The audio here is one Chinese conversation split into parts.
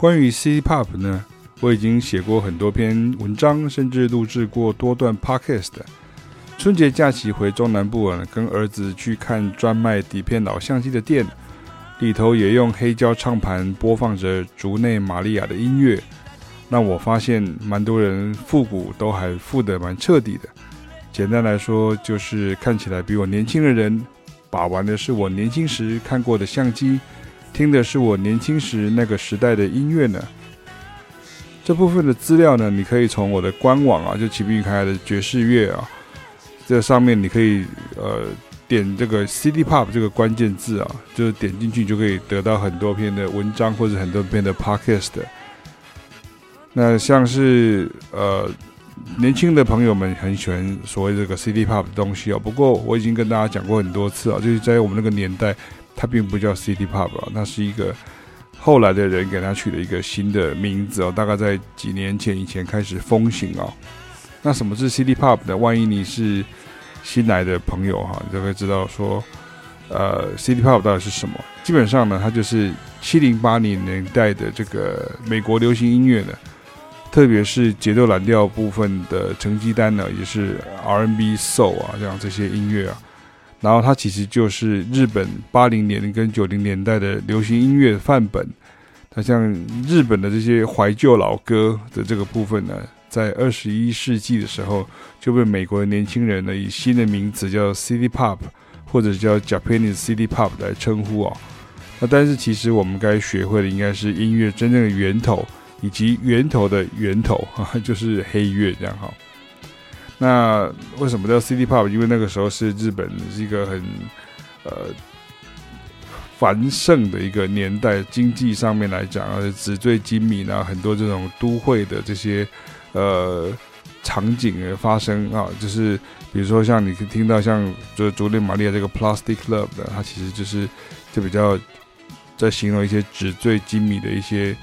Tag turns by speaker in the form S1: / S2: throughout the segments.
S1: 关于 City Pop 呢，我已经写过很多篇文章，甚至录制过多段 Podcast。春节假期回中南部啊，跟儿子去看专卖底片老相机的店，里头也用黑胶唱盘播放着竹内玛利亚的音乐。那我发现蛮多人复古都还复得蛮彻底的。简单来说，就是看起来比我年轻的人，把玩的是我年轻时看过的相机。听的是我年轻时那个时代的音乐呢。这部分的资料呢，你可以从我的官网啊，就齐斌开的爵士乐啊，这上面你可以呃点这个 City Pop 这个关键字啊，就是点进去就可以得到很多篇的文章或者很多篇的 Podcast。那像是呃年轻的朋友们很喜欢所谓这个 City Pop 的东西啊，不过我已经跟大家讲过很多次啊，就是在我们那个年代。它并不叫 City Pop 啊，那是一个后来的人给它取了一个新的名字哦。大概在几年前以前开始风行哦。那什么是 City Pop 呢？万一你是新来的朋友哈，你就会知道说，呃，City Pop 到底是什么？基本上呢，它就是七零八零年代的这个美国流行音乐呢，特别是节奏蓝调部分的成绩单呢，也是 R&B、Soul 啊这样这些音乐啊。然后它其实就是日本八零年跟九零年代的流行音乐范本。它像日本的这些怀旧老歌的这个部分呢，在二十一世纪的时候就被美国的年轻人呢以新的名词叫 City Pop 或者叫 Japanese City Pop 来称呼啊。那但是其实我们该学会的应该是音乐真正的源头以及源头的源头啊，就是黑乐这样哈。那为什么叫 City Pop？因为那个时候是日本是一个很呃繁盛的一个年代，经济上面来讲啊，纸醉金迷呢，很多这种都会的这些呃场景的发生啊，就是比如说像你可以听到像就是竹内玛利亚这个 Plastic Love 的，它其实就是就比较在形容一些纸醉金迷的一些。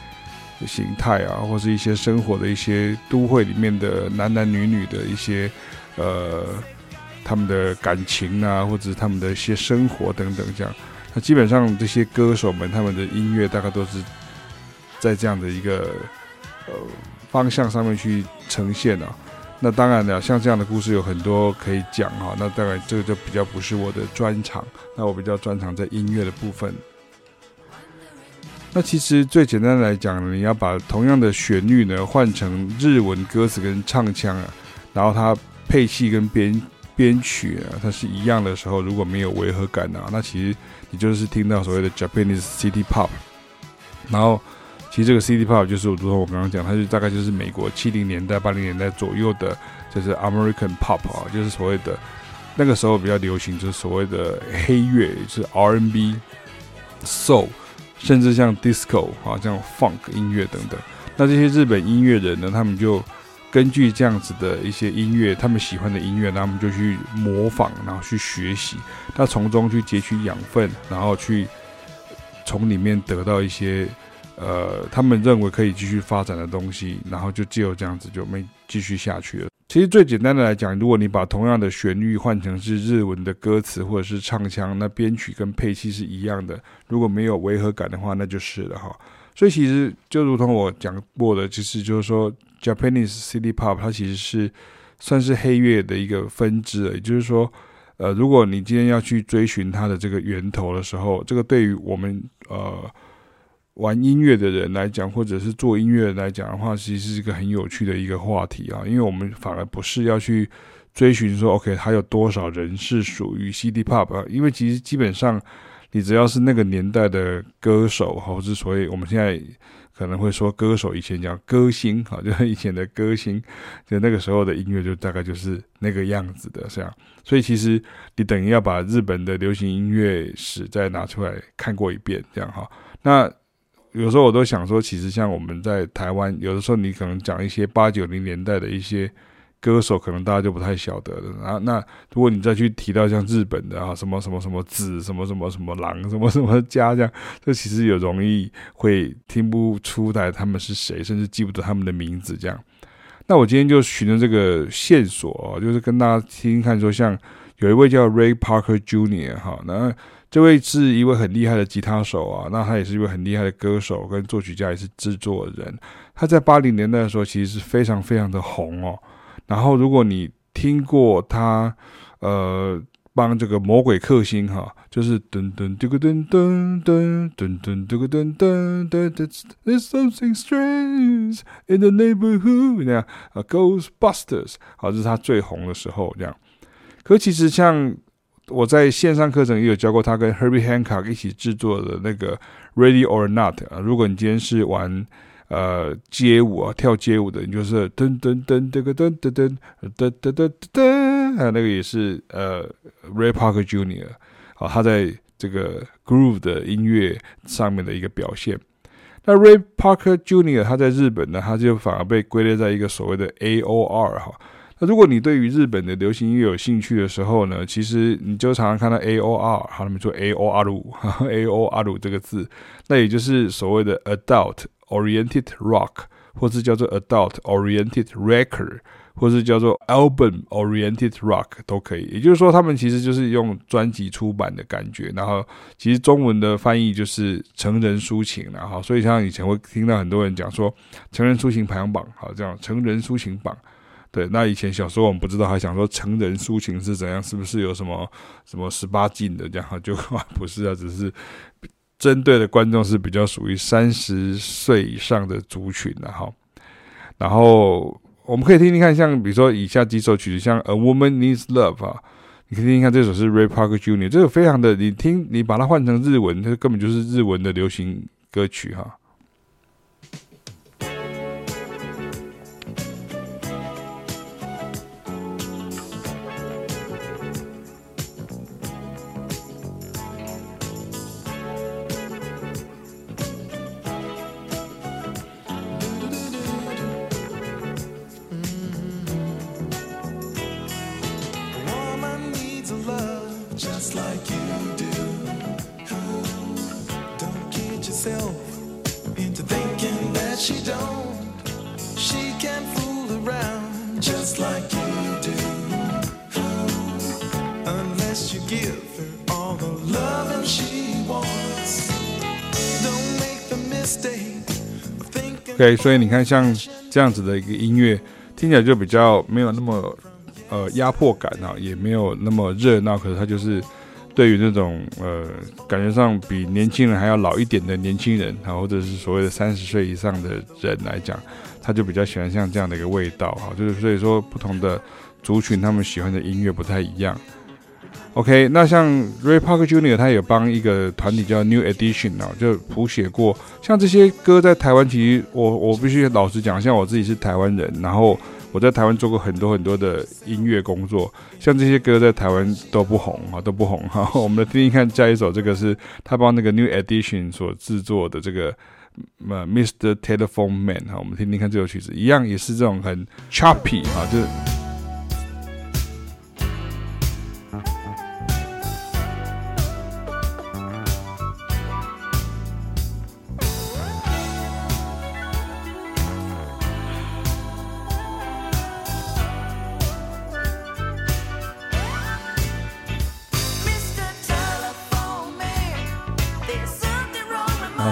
S1: 形态啊，或是一些生活的一些都会里面的男男女女的一些呃，他们的感情啊，或者是他们的一些生活等等这样。那基本上这些歌手们他们的音乐大概都是在这样的一个呃方向上面去呈现啊。那当然了，像这样的故事有很多可以讲哈。那当然这个就比较不是我的专长，那我比较专长在音乐的部分。那其实最简单来讲，你要把同样的旋律呢换成日文歌词跟唱腔啊，然后它配器跟编编曲啊，它是一样的时候，如果没有违和感啊，那其实你就是听到所谓的 Japanese City Pop。然后，其实这个 City Pop 就是如同我刚刚讲，它就大概就是美国七零年代、八零年代左右的，就是 American Pop 啊，就是所谓的那个时候比较流行，就是所谓的黑乐，就是 R&B、Soul。甚至像 disco 啊，这样 funk 音乐等等，那这些日本音乐人呢，他们就根据这样子的一些音乐，他们喜欢的音乐，他们就去模仿，然后去学习，他从中去汲取养分，然后去从里面得到一些呃，他们认为可以继续发展的东西，然后就只有这样子就没继续下去了。其实最简单的来讲，如果你把同样的旋律换成是日文的歌词或者是唱腔，那编曲跟配器是一样的。如果没有违和感的话，那就是了哈。所以其实就如同我讲过的，其实就是说，Japanese City Pop 它其实是算是黑乐的一个分支，也就是说，呃，如果你今天要去追寻它的这个源头的时候，这个对于我们呃。玩音乐的人来讲，或者是做音乐来讲的话，其实是一个很有趣的一个话题啊。因为我们反而不是要去追寻说，OK，还有多少人是属于 CD Pop 啊？因为其实基本上，你只要是那个年代的歌手，或者所以我们现在可能会说歌手，以前讲歌星，哈，就是以前的歌星，就那个时候的音乐就大概就是那个样子的，这样。所以其实你等于要把日本的流行音乐史再拿出来看过一遍，这样哈。那有时候我都想说，其实像我们在台湾，有的时候你可能讲一些八九零年代的一些歌手，可能大家就不太晓得了。然后，那如果你再去提到像日本的啊，什么什么什么子，什么什么什么郎，什么什么家这样，这其实也容易会听不出来他们是谁，甚至记不得他们的名字这样。那我今天就循着这个线索，就是跟大家听听看，说像有一位叫 Ray Parker Jr. 哈，那这位是一位很厉害的吉他手啊，那他也是一位很厉害的歌手跟作曲家，也是制作人。他在八零年代的时候其实是非常非常的红哦。然后如果你听过他，呃。帮这个魔鬼克星哈，就是噔噔嘟个噔噔噔噔噔嘟个噔噔噔噔，There's something strange in the neighborhood，那样啊，Ghostbusters，好，这是他最红的时候这样。可其实像我在线上课程也有教过他跟 Herbie Hancock 一起制作的那个 Ready or Not 啊，如果你今天是玩。呃，街舞啊，跳街舞的，你就是噔噔噔噔个噔噔噔噔噔噔噔，还有那个也是呃，Ray Parker Jr. 啊，他在这个 groove 的音乐上面的一个表现。那 Ray Parker Jr. 他在日本呢，他就反而被归类在一个所谓的 AOR 哈。那如果你对于日本的流行音乐有兴趣的时候呢，其实你就常常看到 AOR，好他们说 AOR，AOR 这个字，那也就是所谓的 Adult。Oriented Rock，或是叫做 Adult Oriented Record，或是叫做 Album Oriented Rock 都可以。也就是说，他们其实就是用专辑出版的感觉，然后其实中文的翻译就是成人抒情，然后所以像以前会听到很多人讲说成人抒情排行榜，好这样成人抒情榜。对，那以前小时候我们不知道，还想说成人抒情是怎样，是不是有什么什么十八禁的这样？就不是啊，只是。针对的观众是比较属于三十岁以上的族群的哈，然后我们可以听听看，像比如说以下几首曲子，像《A Woman Needs Love》啊，你可以听听看这首是 Ray Parker Jr.，这个非常的，你听你把它换成日文，它根本就是日文的流行歌曲哈。OK，所以你看，像这样子的一个音乐，听起来就比较没有那么呃压迫感啊，也没有那么热闹。可是它就是对于那种呃感觉上比年轻人还要老一点的年轻人啊，或者是所谓的三十岁以上的人来讲，他就比较喜欢像这样的一个味道哈。就是所以说，不同的族群他们喜欢的音乐不太一样。OK，那像 Ray Parker Jr. 他有帮一个团体叫 New Edition 啊，就谱写过像这些歌，在台湾其实我我必须老实讲，像我自己是台湾人，然后我在台湾做过很多很多的音乐工作，像这些歌在台湾都不红啊，都不红哈。我们来听听看，下一首这个是他帮那个 New Edition 所制作的这个呃 Mr. Telephone Man 哈，我们听听看这首曲子，一样也是这种很 choppy 哈，就是。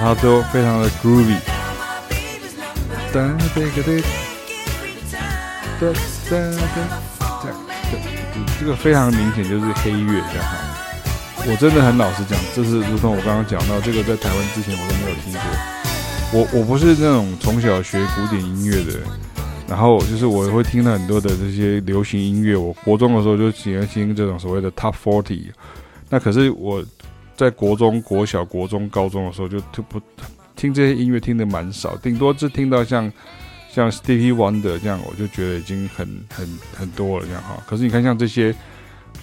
S1: 它都非常的 groovy，这个非常明显就是黑乐这样哈。我真的很老实讲，这是如同我刚刚讲到，这个在台湾之前我都没有听过。我我不是那种从小学古典音乐的人，然后就是我会听到很多的这些流行音乐。我国中的时候就喜欢听这种所谓的 Top Forty，那可是我。在国中、国小、国中、高中的时候，就听不听这些音乐听得蛮少，顶多只听到像像 Stevie Wonder 这样，我就觉得已经很很很多了这样哈。可是你看像这些，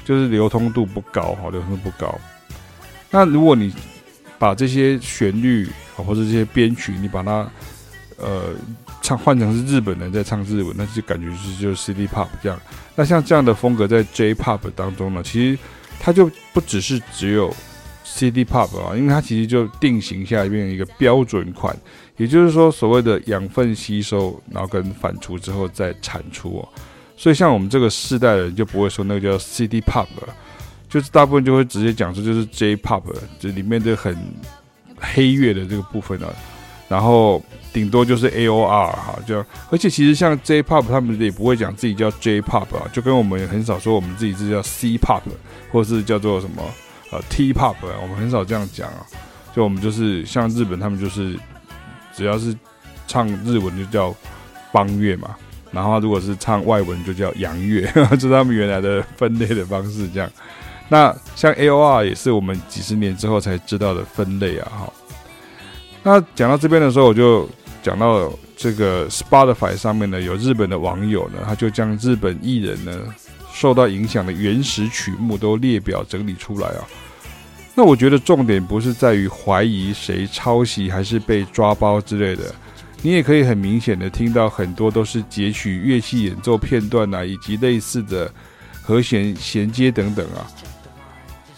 S1: 就是流通度不高哈，流通度不高。那如果你把这些旋律或者这些编曲，你把它呃唱换成是日本人在唱日文，那就感觉是就是 CD pop 这样。那像这样的风格在 J Pop 当中呢，其实它就不只是只有。City Pop 啊，因为它其实就定型下变成一个标准款，也就是说所谓的养分吸收，然后跟反刍之后再产出哦。所以像我们这个世代的人就不会说那个叫 City Pop 了，就是大部分就会直接讲说就是 J Pop，这里面的很黑乐的这个部分啊，然后顶多就是 AOR 哈，就而且其实像 J Pop 他们也不会讲自己叫 J Pop 啊，就跟我们也很少说我们自己是叫 C Pop，或是叫做什么呃 T Pop，我们很少这样讲啊，就我们就是像日本他们就是只要是唱日文就叫邦乐嘛。然后，如果是唱外文，就叫洋乐，这是他们原来的分类的方式。这样，那像 AOR 也是我们几十年之后才知道的分类啊。哈，那讲到这边的时候，我就讲到这个 Spotify 上面呢，有日本的网友呢，他就将日本艺人呢受到影响的原始曲目都列表整理出来啊。那我觉得重点不是在于怀疑谁抄袭，还是被抓包之类的。你也可以很明显的听到很多都是截取乐器演奏片段啊，以及类似的和弦衔接等等啊。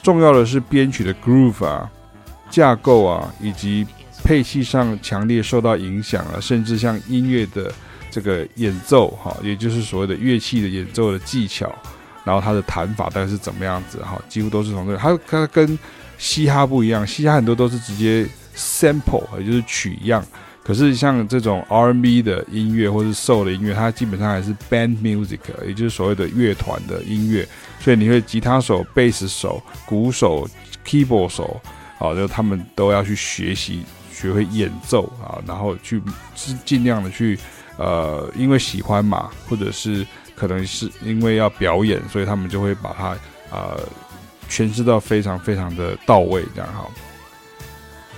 S1: 重要的是编曲的 groove 啊、架构啊，以及配器上强烈受到影响啊，甚至像音乐的这个演奏哈，也就是所谓的乐器的演奏的技巧，然后它的弹法大概是怎么样子哈，几乎都是从这个。它它跟嘻哈不一样，嘻哈很多都是直接 sample，也就是取样。可是像这种 R&B 的音乐或是 Soul 的音乐，它基本上还是 Band Music，也就是所谓的乐团的音乐。所以你会吉他手、贝斯手、鼓手、Keyboard 手，啊，就他们都要去学习、学会演奏啊，然后去尽量的去，呃，因为喜欢嘛，或者是可能是因为要表演，所以他们就会把它呃诠释到非常非常的到位，这样哈。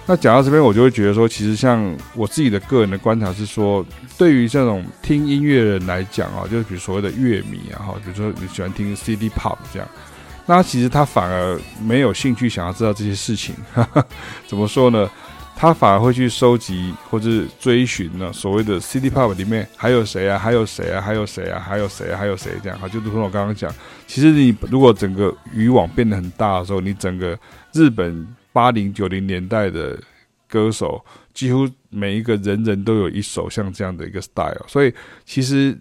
S1: 那讲到这边，我就会觉得说，其实像我自己的个人的观察是说，对于这种听音乐人来讲啊，就是比如所谓的乐迷啊，哈，比如说你喜欢听 CD Pop 这样，那其实他反而没有兴趣想要知道这些事情，哈哈，怎么说呢？他反而会去收集或者追寻呢，所谓的 City Pop 里面还有谁啊？还有谁啊？还有谁啊？还有谁啊？还有谁这样？哈，就如同我刚刚讲，其实你如果整个渔网变得很大的时候，你整个日本。八零九零年代的歌手，几乎每一个人人都有一首像这样的一个 style，所以其实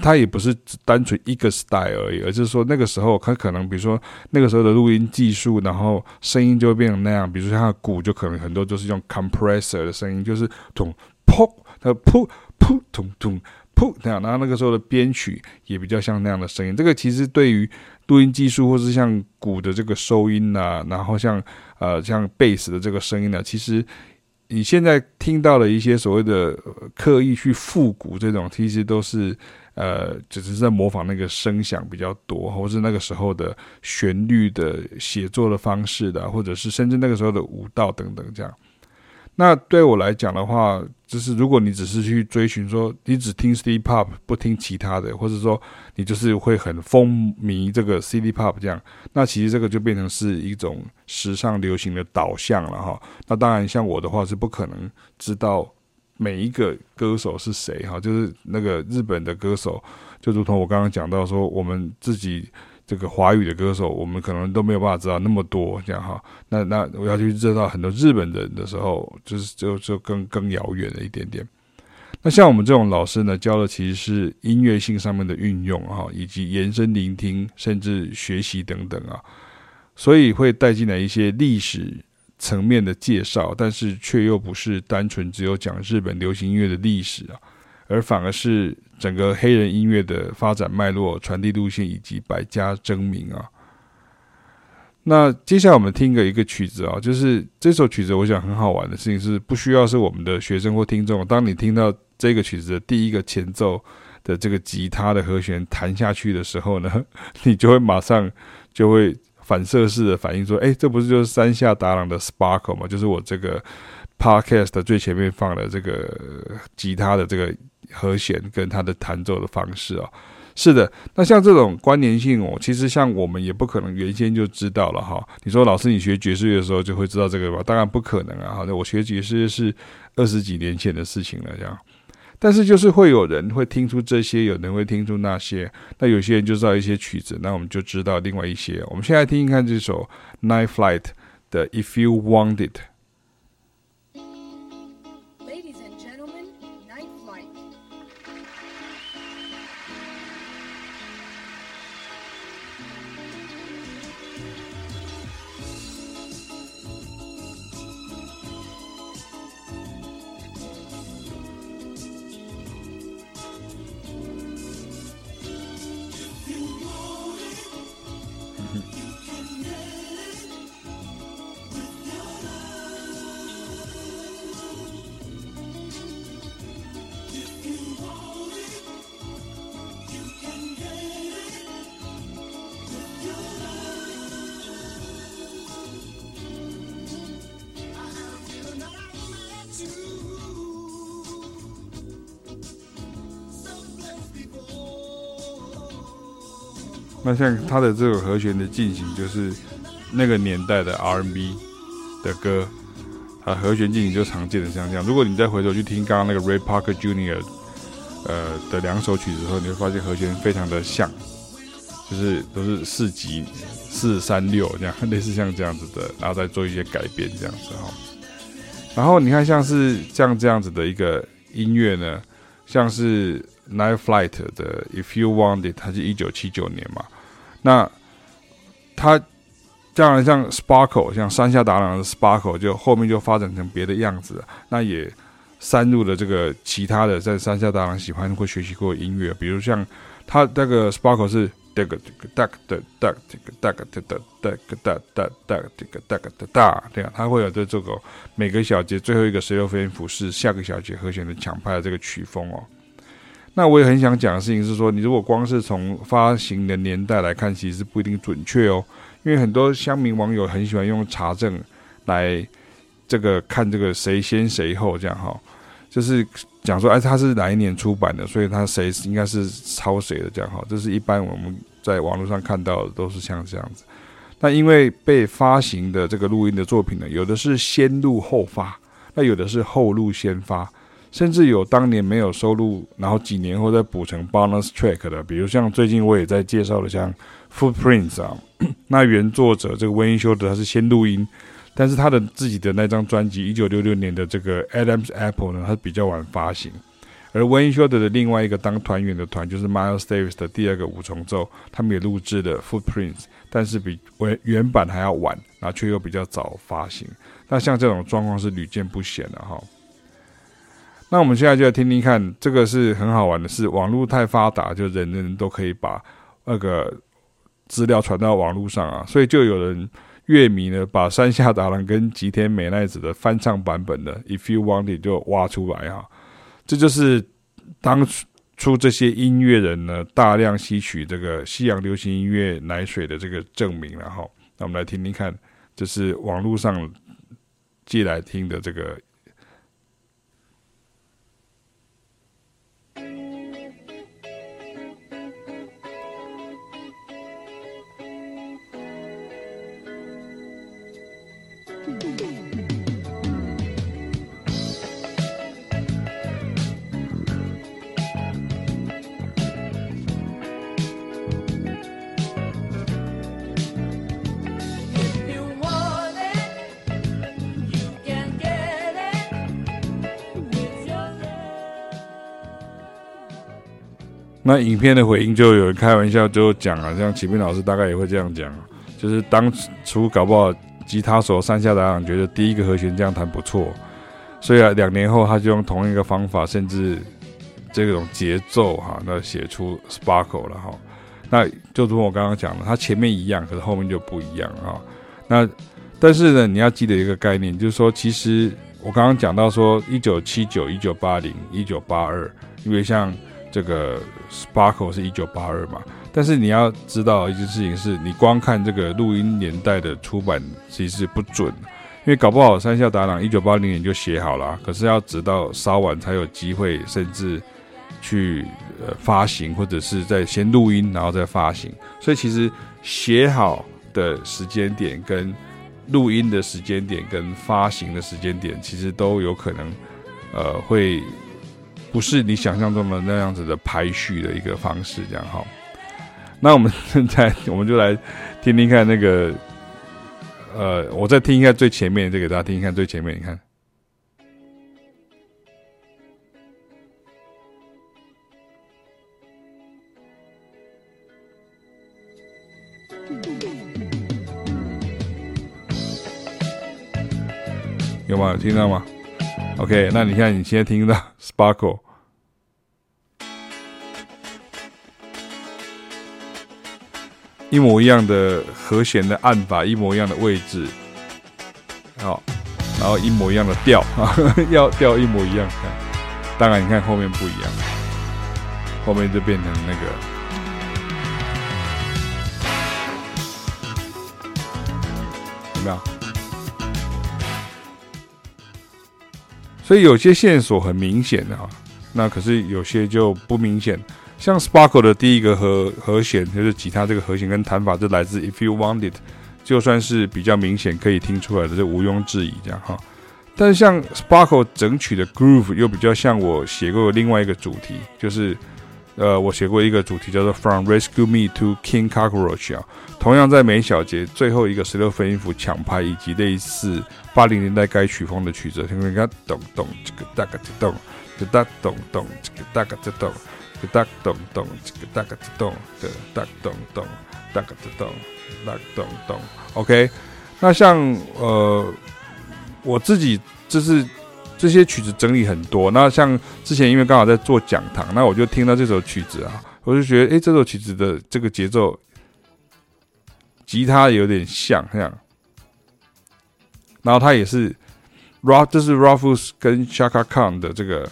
S1: 它也不是单纯一个 style 而已，而是说那个时候它可能，比如说那个时候的录音技术，然后声音就会变成那样，比如说像鼓就可能很多都是用 compressor 的声音，就是咚噗，它噗噗咚咚噗那样，然后那个时候的编曲也比较像那样的声音。这个其实对于录音技术，或是像鼓的这个收音啊，然后像呃像贝斯的这个声音呢，其实你现在听到的一些所谓的刻意去复古这种，其实都是呃只是在模仿那个声响比较多，或是那个时候的旋律的写作的方式的，或者是甚至那个时候的舞蹈等等这样。那对我来讲的话，就是如果你只是去追寻说，你只听 City Pop 不听其他的，或者说你就是会很风靡这个 City Pop 这样，那其实这个就变成是一种时尚流行的导向了哈。那当然，像我的话是不可能知道每一个歌手是谁哈，就是那个日本的歌手，就如同我刚刚讲到说，我们自己。这个华语的歌手，我们可能都没有办法知道那么多，这样哈。那那我要去知道很多日本人的时候，就是就就更更遥远了一点点。那像我们这种老师呢，教的其实是音乐性上面的运用哈，以及延伸聆听，甚至学习等等啊。所以会带进来一些历史层面的介绍，但是却又不是单纯只有讲日本流行音乐的历史啊。而反而是整个黑人音乐的发展脉络、传递路线以及百家争鸣啊。那接下来我们听个一个曲子啊，就是这首曲子，我想很好玩的事情是，不需要是我们的学生或听众，当你听到这个曲子的第一个前奏的这个吉他的和弦弹下去的时候呢，你就会马上就会反射式的反应说：“哎，这不是就是山下达郎的 Sparkle 吗？就是我这个 Podcast 最前面放的这个吉他的这个。”和弦跟他的弹奏的方式啊，是的，那像这种关联性哦，其实像我们也不可能原先就知道了哈。你说老师，你学爵士乐的时候就会知道这个吧？当然不可能啊！好的，我学爵士乐是二十几年前的事情了，这样。但是就是会有人会听出这些，有人会听出那些，那有些人就知道一些曲子，那我们就知道另外一些。我们现在听一看这首 Night Flight 的 If You Want It。那像它的这个和弦的进行，就是那个年代的 R&B 的歌，啊，和弦进行就常见的像这样。如果你再回头去听刚刚那个 Ray Parker Jr. 呃的两首曲子后，你会发现和弦非常的像，就是都是四级四三六这样，类似像这样子的，然后再做一些改变这样子哈。然后你看像是像这样子的一个音乐呢，像是 Night Flight 的 If You Want It，它是一九七九年嘛。那它这样像 Sparkle，像山下达郎的 Sparkle，就后面就发展成别的样子。那也删入了这个其他的在山下达郎喜欢或学习过音乐，比如像他那个 Sparkle 是这个这个哒的哒这个哒的哒哒个哒哒哒这个哒个哒这样，它会有这这个每个小节最后一个十六分音符是下个小节和弦的强拍的这个曲风哦。那我也很想讲的事情是说，你如果光是从发行的年代来看，其实不一定准确哦。因为很多乡民网友很喜欢用查证来这个看这个谁先谁后这样哈，就是讲说哎，他是哪一年出版的，所以他谁应该是抄谁的这样哈。这是一般我们在网络上看到的都是像这样子。那因为被发行的这个录音的作品呢，有的是先录后发，那有的是后录先发。甚至有当年没有收录，然后几年后再补成 bonus track 的，比如像最近我也在介绍的像 Footprints 啊，那原作者这个 Wayne Shorter 他是先录音，但是他的自己的那张专辑一九六六年的这个 Adam's Apple 呢，他比较晚发行，而 Wayne Shorter 的另外一个当团员的团就是 Miles Davis 的第二个五重奏，他们也录制了 Footprints，但是比原原版还要晚，然后却又比较早发行，那像这种状况是屡见不鲜的哈。那我们现在就来听听看，这个是很好玩的事。网络太发达，就人人都可以把那个资料传到网络上啊，所以就有人乐迷呢，把山下达郎跟吉田美奈子的翻唱版本的《If You Want It》就挖出来哈。这就是当初这些音乐人呢，大量吸取这个西洋流行音乐奶水的这个证明了哈。那我们来听听看，这是网络上借来听的这个。那影片的回应就有人开玩笑就讲啊，像启斌老师大概也会这样讲，就是当初搞不好吉他手山下达郎觉得第一个和弦这样弹不错，所以啊两年后他就用同一个方法，甚至这种节奏哈，那写出 Sparkle 了哈。那就如我刚刚讲的，它前面一样，可是后面就不一样啊。那但是呢，你要记得一个概念，就是说，其实我刚刚讲到说，一九七九、一九八零、一九八二，因为像。这个 Sparkle 是一九八二嘛，但是你要知道一件事情是，你光看这个录音年代的出版其实不准，因为搞不好山下达郎一九八零年就写好了，可是要直到稍晚才有机会，甚至去呃发行，或者是在先录音然后再发行，所以其实写好的时间点跟录音的时间点跟发行的时间点，其实都有可能呃会。不是你想象中的那样子的排序的一个方式，这样哈。那我们现在我们就来听听看那个，呃，我再听一下最前面，再给大家听一看最前面，你看，有吗？有听到吗？OK，那你看，你现在听到 Sparkle，一模一样的和弦的按法，一模一样的位置，好，然后一模一样的调啊，要调一模一样。当然，你看后面不一样，后面就变成那个，有没有？所以有些线索很明显的哈，那可是有些就不明显。像 Sparkle 的第一个和和弦就是吉他这个和弦跟弹法，就来自 If You Want It，就算是比较明显可以听出来的，就毋庸置疑这样哈。但是像 Sparkle 整曲的 Groove 又比较像我写过的另外一个主题，就是。呃，我写过一个主题叫做 From Rescue Me to King Cockroach 啊，同样在每小节最后一个十六分音符抢拍，以及类似八零年代该曲风的曲子，听听看，咚咚这个大概就咚，就哒咚咚这个大概就咚，就哒咚咚这个大概就咚，的哒咚咚大概就咚，哒咚咚。OK，那像呃我自己就是。这些曲子整理很多，那像之前因为刚好在做讲堂，那我就听到这首曲子啊，我就觉得，哎，这首曲子的这个节奏，吉他有点像这样，然后它也是，Ra 这是 Rufus 跟 Chaka Khan 的这个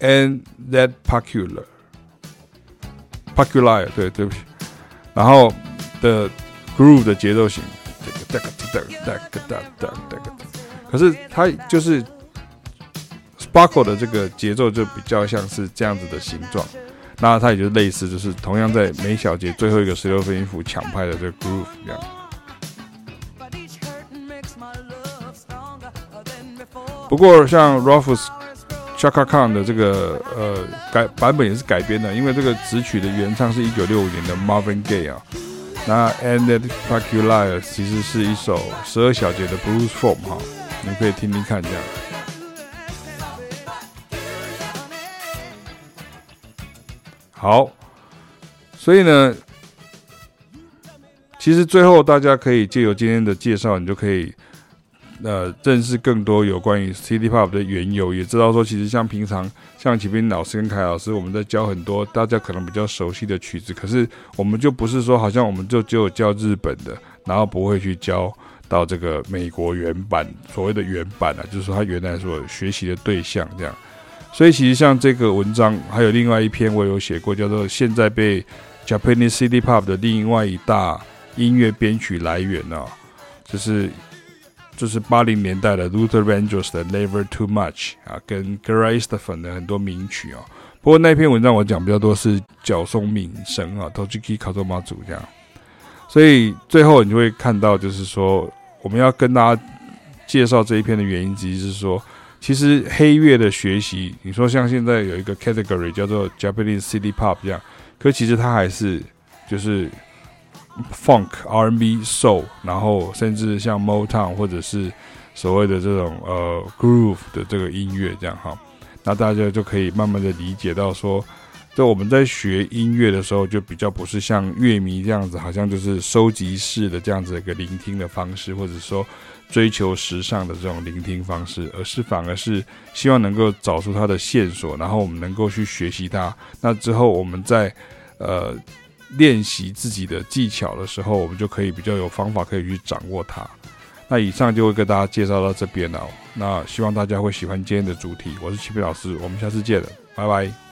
S1: And That Peculiar，Peculiar，对，对不起，然后的 Groove 的节奏型，这个哒哒哒哒哒哒哒，可是它就是。Sparkle 的这个节奏就比较像是这样子的形状，那它也就类似，就是同样在每小节最后一个十六分音符抢拍的这个 groove 一样。不过像 Rufus Chaka Khan 的这个呃改版本也是改编的，因为这个词曲的原唱是一九六五年的 Marvin Gaye 啊。那 And That Peculiar 其实是一首十二小节的 blues form 哈，你可以听听看这样。好，所以呢，其实最后大家可以借由今天的介绍，你就可以呃认识更多有关于 City Pop 的缘由，也知道说其实像平常像启斌老师跟凯老师，我们在教很多大家可能比较熟悉的曲子，可是我们就不是说好像我们就只有教日本的，然后不会去教到这个美国原版所谓的原版啊，就是说他原来所学习的对象这样。所以其实像这个文章，还有另外一篇我有写过，叫做现在被 Japanese City Pop 的另外一大音乐编曲来源啊，就是就是八零年代的 Luther Vandross 的 Never Too Much 啊，跟 Gloria Estefan 的很多名曲啊。不过那篇文章我讲比较多是角松敏生啊，Toshiki Kazuma 这样。所以最后你就会看到，就是说我们要跟大家介绍这一篇的原因之一是说。其实黑乐的学习，你说像现在有一个 category 叫做 Japanese City Pop 这样，可其实它还是就是 Funk、R&B、Soul，然后甚至像 Motown 或者是所谓的这种呃 Groove 的这个音乐这样哈，那大家就可以慢慢的理解到说，在我们在学音乐的时候，就比较不是像乐迷这样子，好像就是收集式的这样子一个聆听的方式，或者说。追求时尚的这种聆听方式，而是反而是希望能够找出它的线索，然后我们能够去学习它。那之后我们在呃练习自己的技巧的时候，我们就可以比较有方法可以去掌握它。那以上就会跟大家介绍到这边了。那希望大家会喜欢今天的主题。我是启斌老师，我们下次见了，拜拜。